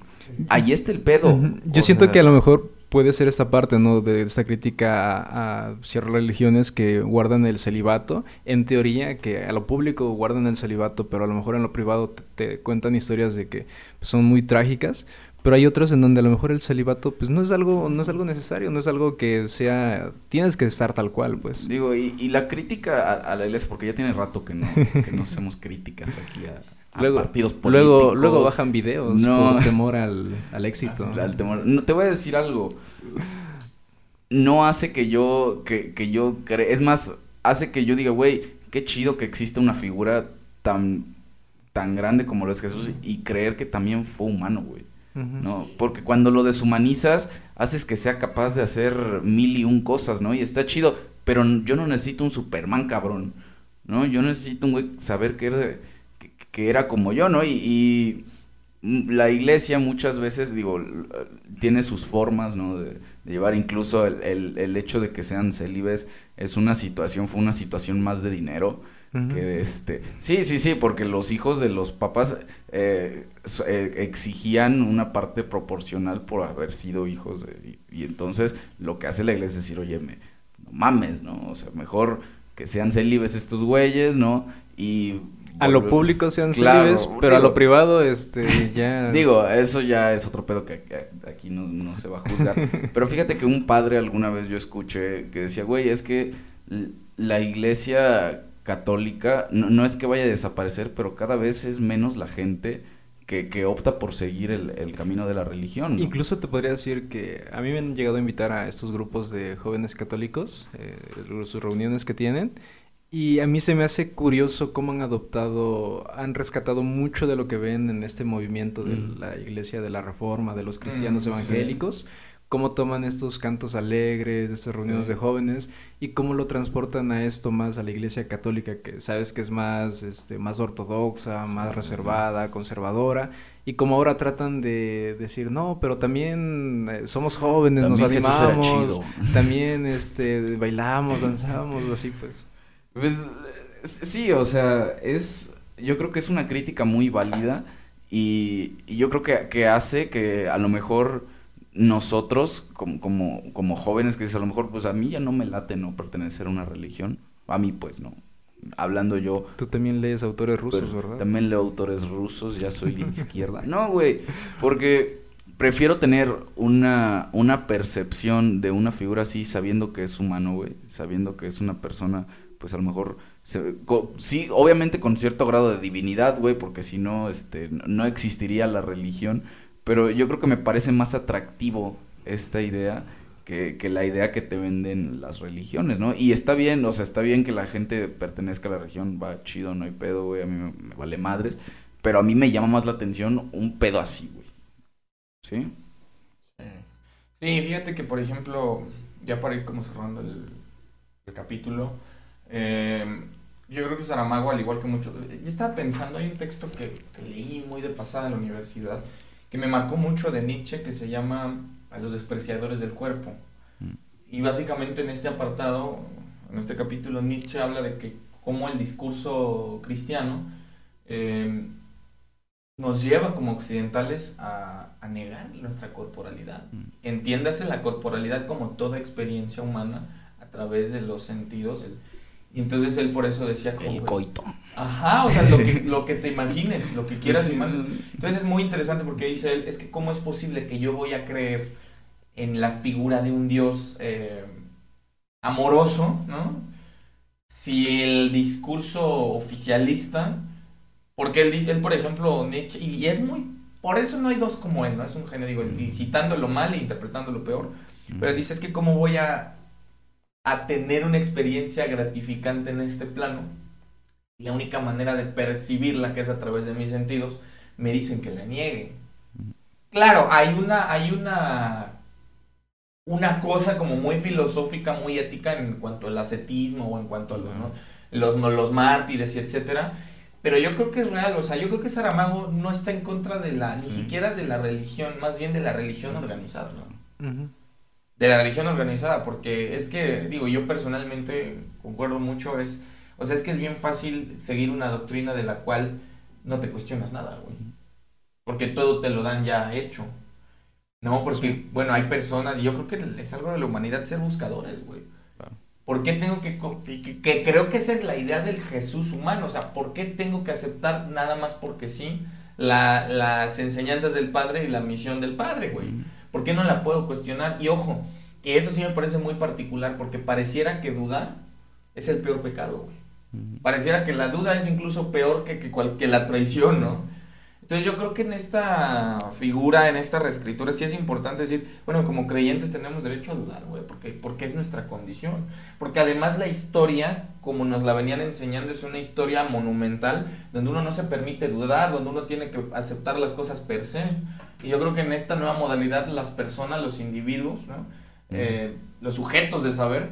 A: Ahí está el pedo.
C: Yo siento que a lo mejor puede ser esta parte, ¿no? De esta crítica a, ciertas religiones que guardan el celibato. En teoría, que a lo público guardan el celibato, pero a lo mejor en lo privado te, cuentan historias de que son muy trágicas. Pero hay otros en donde a lo mejor el celibato, pues no es algo, no es algo necesario, no es algo que sea, tienes que estar tal cual, pues.
A: Digo, y, y la crítica a, la iglesia, porque ya tiene rato que no, que no hacemos críticas aquí a,
C: luego, partidos políticos. Luego, luego bajan videos no, por temor al, al éxito.
A: Al temor. No, te voy a decir algo. No hace que yo, que, que yo es más, hace que yo diga, güey, qué chido que existe una figura tan, tan grande como lo es Jesús y creer que también fue humano, güey. ¿no? Porque cuando lo deshumanizas, haces que sea capaz de hacer mil y un cosas, ¿no? Y está chido, pero yo no necesito un Superman, cabrón, ¿no? Yo necesito un güey saber que que era como yo, ¿no? Y, la iglesia muchas veces, digo, tiene sus formas, ¿no? De, llevar incluso el, hecho de que sean célibes es una situación, fue una situación más de dinero. Que este, sí, sí, sí, porque los hijos de los papás eh, eh, exigían una parte proporcional por haber sido hijos de, y, entonces lo que hace la iglesia es decir, oye, me, no mames, ¿no? O sea, mejor que sean célibes estos güeyes, ¿no? Y
C: a lo público sean claro, pero a lo privado, este, ya...
A: Digo, eso ya es otro pedo que, aquí no, se va a juzgar. pero fíjate que un padre alguna vez yo escuché que decía, güey, es que la iglesia católica no, es que vaya a desaparecer, pero cada vez es menos la gente que, opta por seguir el, camino de la religión.
C: Incluso te podría decir que a mí me han llegado a invitar a estos grupos de jóvenes católicos, eh, sus reuniones que tienen, y a mí se me hace curioso cómo han adoptado, han rescatado mucho de lo que ven en este movimiento de mm. la Iglesia de la Reforma, de los mm, cristianos evangélicos, cómo toman estos cantos alegres, estas reuniones de jóvenes y cómo lo transportan a esto más a la Iglesia católica, que sabes que es más, este, más ortodoxa, más reservada, conservadora, y como ahora tratan de decir, no, pero también eh, somos jóvenes, nos animamos, también este, bailamos, danzamos, así pues.
A: Pues sí, o sea, es. Yo creo que es una crítica muy válida y, yo creo que, que, hace que a lo mejor nosotros, como, como, como jóvenes, que dices, a lo mejor, pues a mí ya no me late no pertenecer a una religión. A mí, pues no. Hablando yo.
C: Tú también lees autores rusos, ¿verdad?
A: También leo autores rusos, ya soy de izquierda. No, güey, porque prefiero tener una, una percepción de una figura así sabiendo que es humano, güey. Sabiendo que es una persona pues a lo mejor, sí, obviamente con cierto grado de divinidad, güey, porque si no, este, no existiría la religión, pero yo creo que me parece más atractivo esta idea que, que, la idea que te venden las religiones, ¿no? Y está bien, o sea, está bien que la gente pertenezca a la religión, va chido, no hay pedo, güey, a mí me, vale madres, pero a mí me llama más la atención un pedo así, güey. ¿Sí?
B: Sí, fíjate que, por ejemplo, ya para ir como cerrando el capítulo, eh, yo creo que Saramago, al igual que muchos, yo estaba pensando, hay un texto que, leí muy de pasada en la universidad, que me marcó mucho de Nietzsche, que se llama A los despreciadores del cuerpo. Mm. Y básicamente en este apartado, en este capítulo, Nietzsche habla de que cómo el discurso cristiano eh, nos lleva como occidentales a, a, negar nuestra corporalidad. Mm. Entiéndase la corporalidad como toda experiencia humana a través de los sentidos, el, y entonces él por eso decía
A: como... El coito.
B: Ajá, o sea, lo que, lo que te imagines, lo que quieras Entonces es muy interesante porque dice él, es que cómo es posible que yo voy a creer en la figura de un Dios eh, amoroso, ¿no? Si el discurso oficialista, porque él dice, él por ejemplo, Nietzsche, y, es muy, por eso no hay dos como él, ¿no? Es un genio, digo, citándolo mal e interpretándolo peor, pero dice, es que cómo voy a a tener una experiencia gratificante en este plano. La única manera de percibirla, que es a través de mis sentidos, me dicen que la niegue. Claro, hay una, hay una, una cosa como muy filosófica, muy ética en cuanto al ascetismo o en cuanto a los, los, los mártires y etcétera. Pero yo creo que es real, o sea, yo creo que Saramago no está en contra de la, ni siquiera de la religión, más bien de la religión organizada, ¿no? De la religión organizada, porque es que, digo, yo personalmente concuerdo mucho, es, o sea, es que es bien fácil seguir una doctrina de la cual no te cuestionas nada, güey. Porque todo te lo dan ya hecho. No, porque, bueno, hay personas, y yo creo que es algo de la humanidad ser buscadores, güey. ¿Por qué tengo que, que, creo que esa es la idea del Jesús humano? O sea, ¿por qué tengo que aceptar nada más porque sí las enseñanzas del Padre y la misión del Padre, güey? ¿Por qué no la puedo cuestionar? Y ojo, y eso sí me parece muy particular porque pareciera que dudar es el peor pecado, güey. Pareciera que la duda es incluso peor que, que, que la traición, ¿no? Entonces yo creo que en esta figura, en esta reescritura, sí es importante decir, bueno, como creyentes tenemos derecho a dudar, güey, porque, porque es nuestra condición. Porque además la historia, como nos la venían enseñando, es una historia monumental, donde uno no se permite dudar, donde uno tiene que aceptar las cosas per se. Y yo creo que en esta nueva modalidad las personas, los individuos, ¿no? Eh, los sujetos de saber,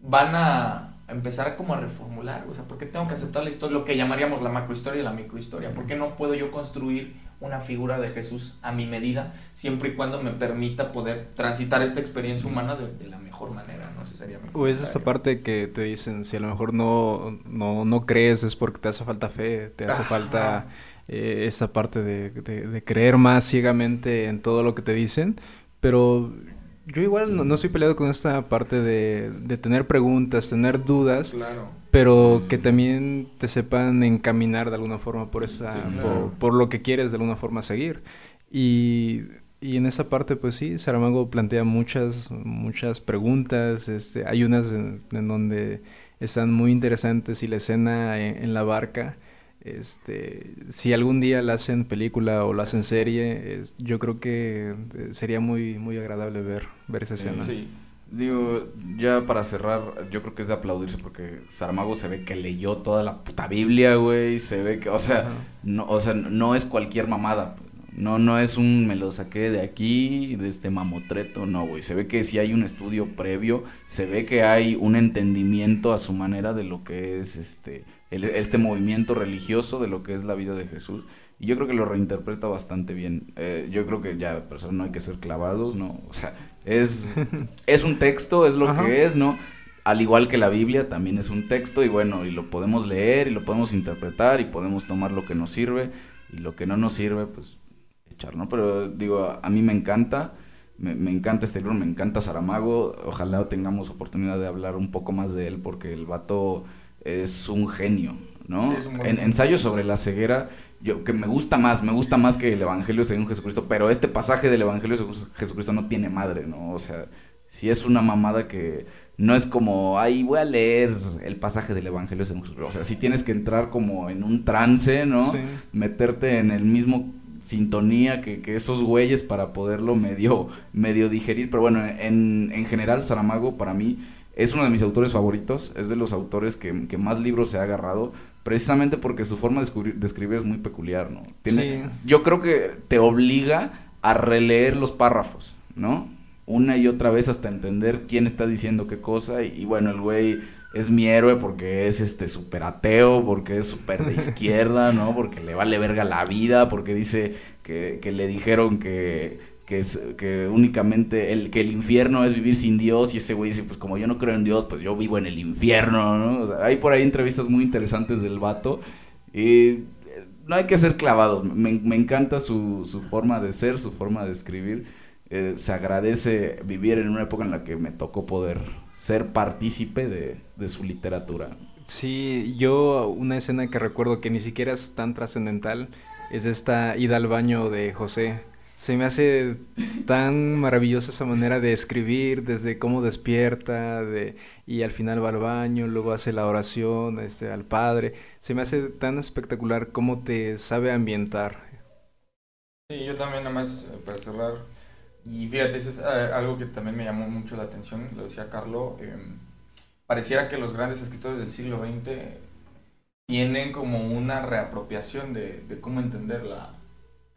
B: van a, empezar como a reformular, o sea, ¿por qué tengo que aceptar la historia, lo que llamaríamos la macrohistoria y la microhistoria? ¿Por qué no puedo yo construir una figura de Jesús a mi medida, siempre y cuando me permita poder transitar esta experiencia humana de, la mejor manera, ¿no? sé sería
C: O es esta parte que te dicen, si a lo mejor no, no, no crees es porque te hace falta fe, te hace falta eh, esta parte de, de creer más ciegamente en todo lo que te dicen, pero yo igual no, no, estoy peleado con esta parte de, de tener preguntas, tener dudas, pero que también te sepan encaminar de alguna forma por esa, por, lo que quieres de alguna forma seguir. Y, y, en esa parte, pues sí, Saramago plantea muchas, muchas preguntas. Este, hay unas en, donde están muy interesantes y la escena en la barca este, si algún día la hacen película o la hacen serie, yo creo que eh, sería muy, muy agradable ver, ver esa escena.
A: Sí. Digo, ya para cerrar, yo creo que es de aplaudirse porque Saramago se ve que leyó toda la puta Biblia, güey, se ve que, o sea, no, o sea, no es cualquier mamada, no, no es un me lo saqué de aquí, de este mamotreto, no, güey. Se ve que sí hay un estudio previo, se ve que hay un entendimiento a su manera de lo que es este este movimiento religioso de lo que es la vida de Jesús. Y yo creo que lo reinterpreta bastante bien. Eh, yo creo que ya, pero no hay que ser clavados, ¿no? O sea, es, es un texto, es lo que es, ¿no? Al igual que la Biblia, también es un texto y bueno, y lo podemos leer y lo podemos interpretar y podemos tomar lo que nos sirve y lo que no nos sirve, pues echar, ¿no? Pero digo, a mí me encanta. Me, me, encanta este libro, me encanta Saramago. Ojalá tengamos oportunidad de hablar un poco más de él, porque el vato es un genio, ¿no? en ensayo sobre la ceguera, yo que me gusta más, me gusta más que el Evangelio según Jesucristo, pero este pasaje del Evangelio según Jesucristo no tiene madre, ¿no? O sea, si es una mamada que no es como, ay, voy a leer el pasaje del Evangelio según Jesucristo. O sea, si tienes que entrar como en un trance, ¿no? Meterte en el mismo sintonía que, que, esos güeyes para poderlo medio, medio digerir. Pero bueno, en, en general, Saramago para mí es uno de mis autores favoritos, es de los autores que, más libros se ha agarrado, precisamente porque su forma de, escribir es muy peculiar, ¿no? Tiene, Yo creo que te obliga a releer los párrafos, ¿no? Una y otra vez hasta entender quién está diciendo qué cosa y, bueno, el güey es mi héroe porque es este súper ateo, porque es súper de izquierda, ¿no? Porque le vale verga la vida, porque dice que, que le dijeron que que únicamente el que el infierno es vivir sin Dios y ese güey dice pues como yo no creo en Dios pues yo vivo en el infierno ¿no? hay por ahí entrevistas muy interesantes del vato y eh, no hay que ser clavados. Me, encanta su, su, forma de ser su forma de escribir. Eh, se agradece vivir en una época en la que me tocó poder ser partícipe de, de su literatura.
C: Sí yo una escena que recuerdo que ni siquiera es tan trascendental es esta ida al baño de José se me hace tan maravillosa esa manera de escribir, desde cómo despierta, de, y al final va al baño, luego hace la oración este, al Padre. Se me hace tan espectacular cómo te sabe ambientar.
B: Sí, yo también nada más eh, para cerrar, y fíjate, eso es eh, algo que también me llamó mucho la atención, lo decía Carlos, em, pareciera que los grandes escritores del siglo XX tienen como una reapropiación de, de cómo entender la,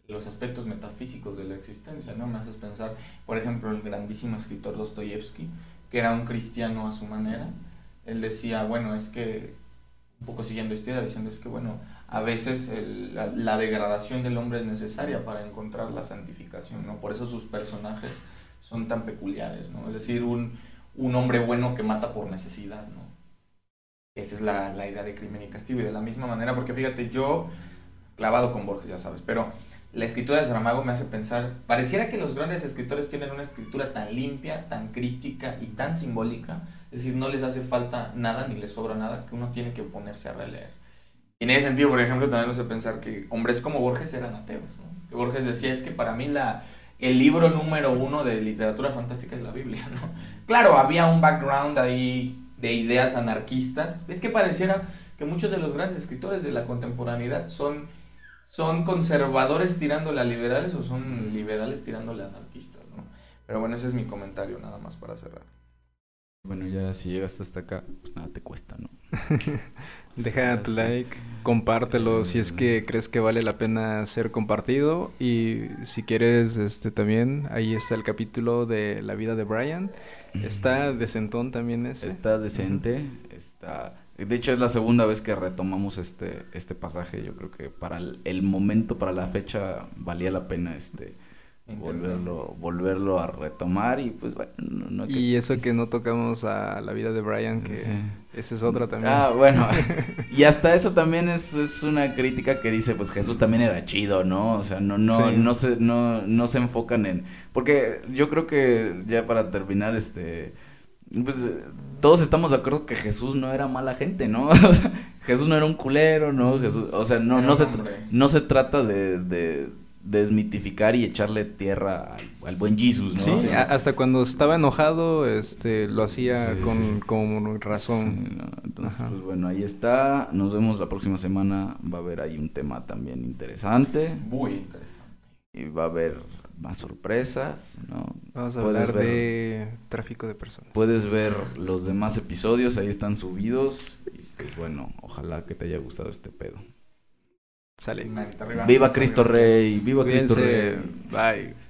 B: los aspectos metafísicos de la existencia, ¿no? Me haces pensar, por ejemplo, el grandísimo escritor Dostoyevsky, que era un cristiano a su manera, él decía, bueno, es que un poco siguiendo esta idea, diciendo es que, bueno, a veces la, la, degradación del hombre es necesaria para encontrar la santificación, ¿no? Por eso sus personajes son tan peculiares, ¿no? Es decir, un, un hombre bueno que mata por necesidad, ¿no? Esa es la, la, idea de crimen y castigo. Y de la misma manera, porque fíjate, yo, clavado con Borges, ya sabes, pero la escritura de Saramago me hace pensar, pareciera que los grandes escritores tienen una escritura tan limpia, tan crítica y tan simbólica, es decir, no les hace falta nada ni les sobra nada que uno tiene que ponerse a releer. Y en ese sentido, por ejemplo, también me hace pensar que hombres como Borges eran ateos. Borges decía, es que para mí la, el libro número uno de literatura fantástica es la Biblia. Claro, había un background ahí de ideas anarquistas. Es que pareciera que muchos de los grandes escritores de la contemporaneidad son, son conservadores tirándole a liberales o son liberales tirándole a anarquistas. ¿no? Pero bueno, ese es mi comentario nada más para cerrar.
A: Bueno, ya si llegaste hasta acá, pues nada te cuesta, ¿no?
C: Deja tu like, compártelo si es que crees que vale la pena ser compartido y si quieres este también ahí está el capítulo de la vida de Brian. Está decentón también ese.
A: Está decente, está de hecho es la segunda vez que retomamos este este pasaje, yo creo que para el momento, para la fecha valía la pena este volverlo, volverlo a retomar y pues bueno.
C: No, Y eso que no tocamos a la vida de Brian, que esa es otra también.
A: Ah, bueno. y hasta eso también es, es, una crítica que dice, pues Jesús también era chido, ¿no? O sea, no, no, no se, no, no se enfocan en. Porque yo creo que ya para terminar, este. Pues todos estamos de acuerdo que Jesús no era mala gente, ¿no? O sea, Jesús no era un culero, ¿no? Jesús, o sea, no, no se, no se trata de, de desmitificar y echarle tierra al, buen Jesus,
C: ¿no? Sí, hasta cuando estaba enojado, este, lo hacía con, razón.
A: Entonces, pues bueno, ahí está. Nos vemos la próxima semana. Va a haber ahí un tema también interesante.
B: Muy interesante.
A: Y va a haber más sorpresas, ¿no?
C: Vamos a hablar de tráfico de personas.
A: Puedes ver los demás episodios, ahí están subidos. Y pues bueno, ojalá que te haya gustado este pedo.
C: Sale.
A: Viva Cristo Rey, viva Cristo Rey.
C: Bye.